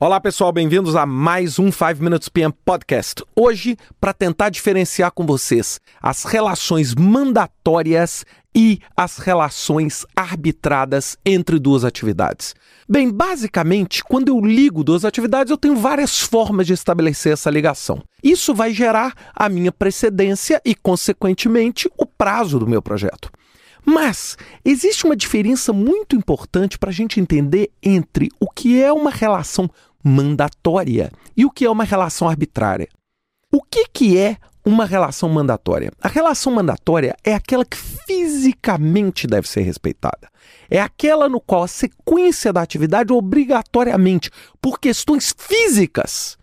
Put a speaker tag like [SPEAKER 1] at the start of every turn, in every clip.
[SPEAKER 1] Olá pessoal, bem-vindos a mais um 5 Minutes PM Podcast. Hoje, para tentar diferenciar com vocês as relações mandatórias e as relações arbitradas entre duas atividades. Bem, basicamente, quando eu ligo duas atividades, eu tenho várias formas de estabelecer essa ligação. Isso vai gerar a minha precedência e, consequentemente, o prazo do meu projeto. Mas existe uma diferença muito importante para a gente entender entre o que é uma relação mandatória e o que é uma relação arbitrária. O que, que é uma relação mandatória? A relação mandatória é aquela que fisicamente deve ser respeitada. É aquela no qual a sequência da atividade obrigatoriamente, por questões físicas,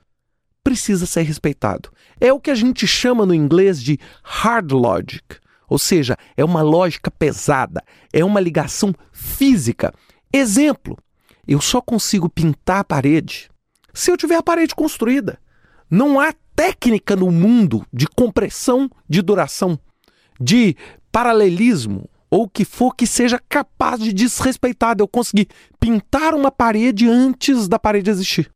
[SPEAKER 1] precisa ser respeitado. É o que a gente chama no inglês de hard logic, ou seja, é uma lógica pesada, é uma ligação física. Exemplo: eu só consigo pintar a parede se eu tiver a parede construída. Não há técnica no mundo de compressão de duração, de paralelismo ou o que for que seja capaz de desrespeitar, de eu conseguir pintar uma parede antes da parede existir.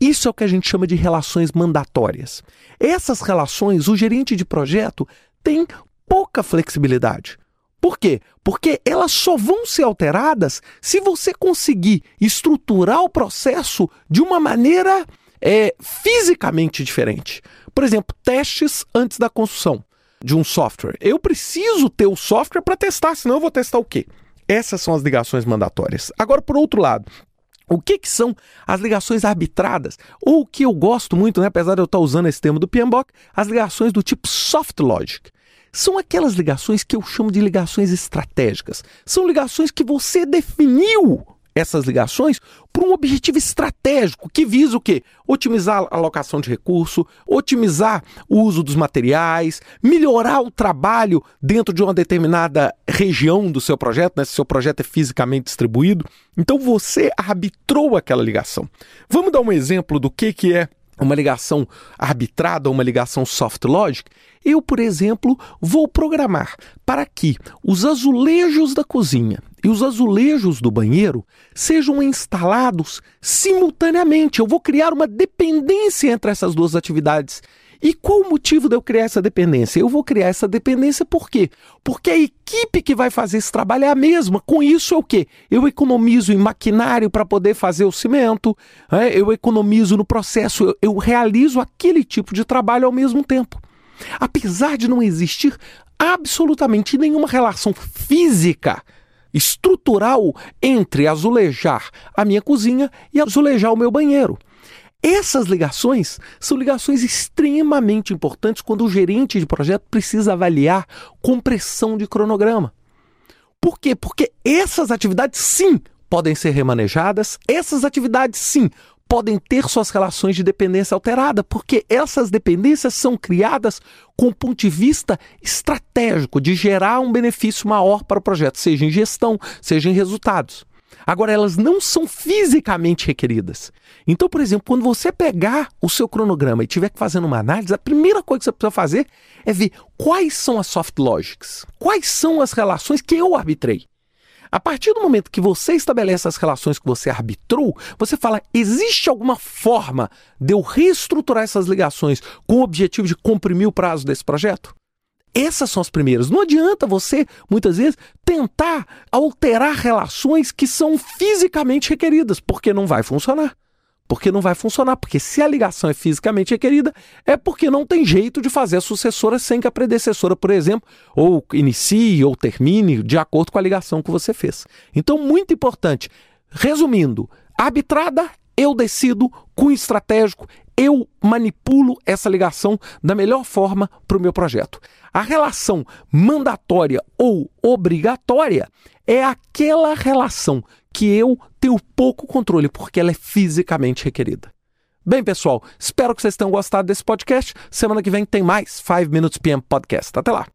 [SPEAKER 1] Isso é o que a gente chama de relações mandatórias. Essas relações, o gerente de projeto tem pouca flexibilidade. Por quê? Porque elas só vão ser alteradas se você conseguir estruturar o processo de uma maneira é, fisicamente diferente. Por exemplo, testes antes da construção de um software. Eu preciso ter o software para testar, senão eu vou testar o quê? Essas são as ligações mandatórias. Agora, por outro lado, o que, que, são as ligações arbitradas? Ou o que eu gosto muito, né, apesar de eu estar usando esse termo do PMBOK, as ligações do tipo soft logic. São aquelas ligações que eu chamo de ligações estratégicas. São ligações que você definiu essas ligações por um objetivo estratégico que visa o quê? Otimizar a alocação de recurso, otimizar o uso dos materiais, melhorar o trabalho dentro de uma determinada região do seu projeto, né? se seu projeto é fisicamente distribuído. Então você arbitrou aquela ligação. Vamos dar um exemplo do que, que é uma ligação arbitrada uma ligação soft logic, eu, por exemplo, vou programar para que os azulejos da cozinha e os azulejos do banheiro sejam instalados simultaneamente. Eu vou criar uma dependência entre essas duas atividades e qual o motivo de eu criar essa dependência? Eu vou criar essa dependência por quê? Porque a equipe que vai fazer esse trabalho é a mesma. Com isso é o quê? Eu economizo em maquinário para poder fazer o cimento, é? eu economizo no processo, eu, eu realizo aquele tipo de trabalho ao mesmo tempo. Apesar de não existir absolutamente nenhuma relação física estrutural entre azulejar a minha cozinha e azulejar o meu banheiro. Essas ligações são ligações extremamente importantes quando o gerente de projeto precisa avaliar compressão de cronograma. Por quê? Porque essas atividades, sim, podem ser remanejadas, essas atividades, sim, podem ter suas relações de dependência alterada, porque essas dependências são criadas com o ponto de vista estratégico de gerar um benefício maior para o projeto, seja em gestão, seja em resultados. Agora, elas não são fisicamente requeridas. Então, por exemplo, quando você pegar o seu cronograma e tiver que fazer uma análise, a primeira coisa que você precisa fazer é ver quais são as soft logics, quais são as relações que eu arbitrei. A partir do momento que você estabelece as relações que você arbitrou, você fala: existe alguma forma de eu reestruturar essas ligações com o objetivo de comprimir o prazo desse projeto? Essas são as primeiras. Não adianta você, muitas vezes, tentar alterar relações que são fisicamente requeridas, porque não vai funcionar. Porque não vai funcionar. Porque se a ligação é fisicamente requerida, é porque não tem jeito de fazer a sucessora sem que a predecessora, por exemplo, ou inicie ou termine de acordo com a ligação que você fez. Então, muito importante. Resumindo, arbitrada eu decido, cunho estratégico, eu manipulo essa ligação da melhor forma para o meu projeto. A relação mandatória ou obrigatória é aquela relação que eu tenho pouco controle, porque ela é fisicamente requerida. Bem, pessoal, espero que vocês tenham gostado desse podcast. Semana que vem tem mais 5 Minutes PM Podcast. Até lá!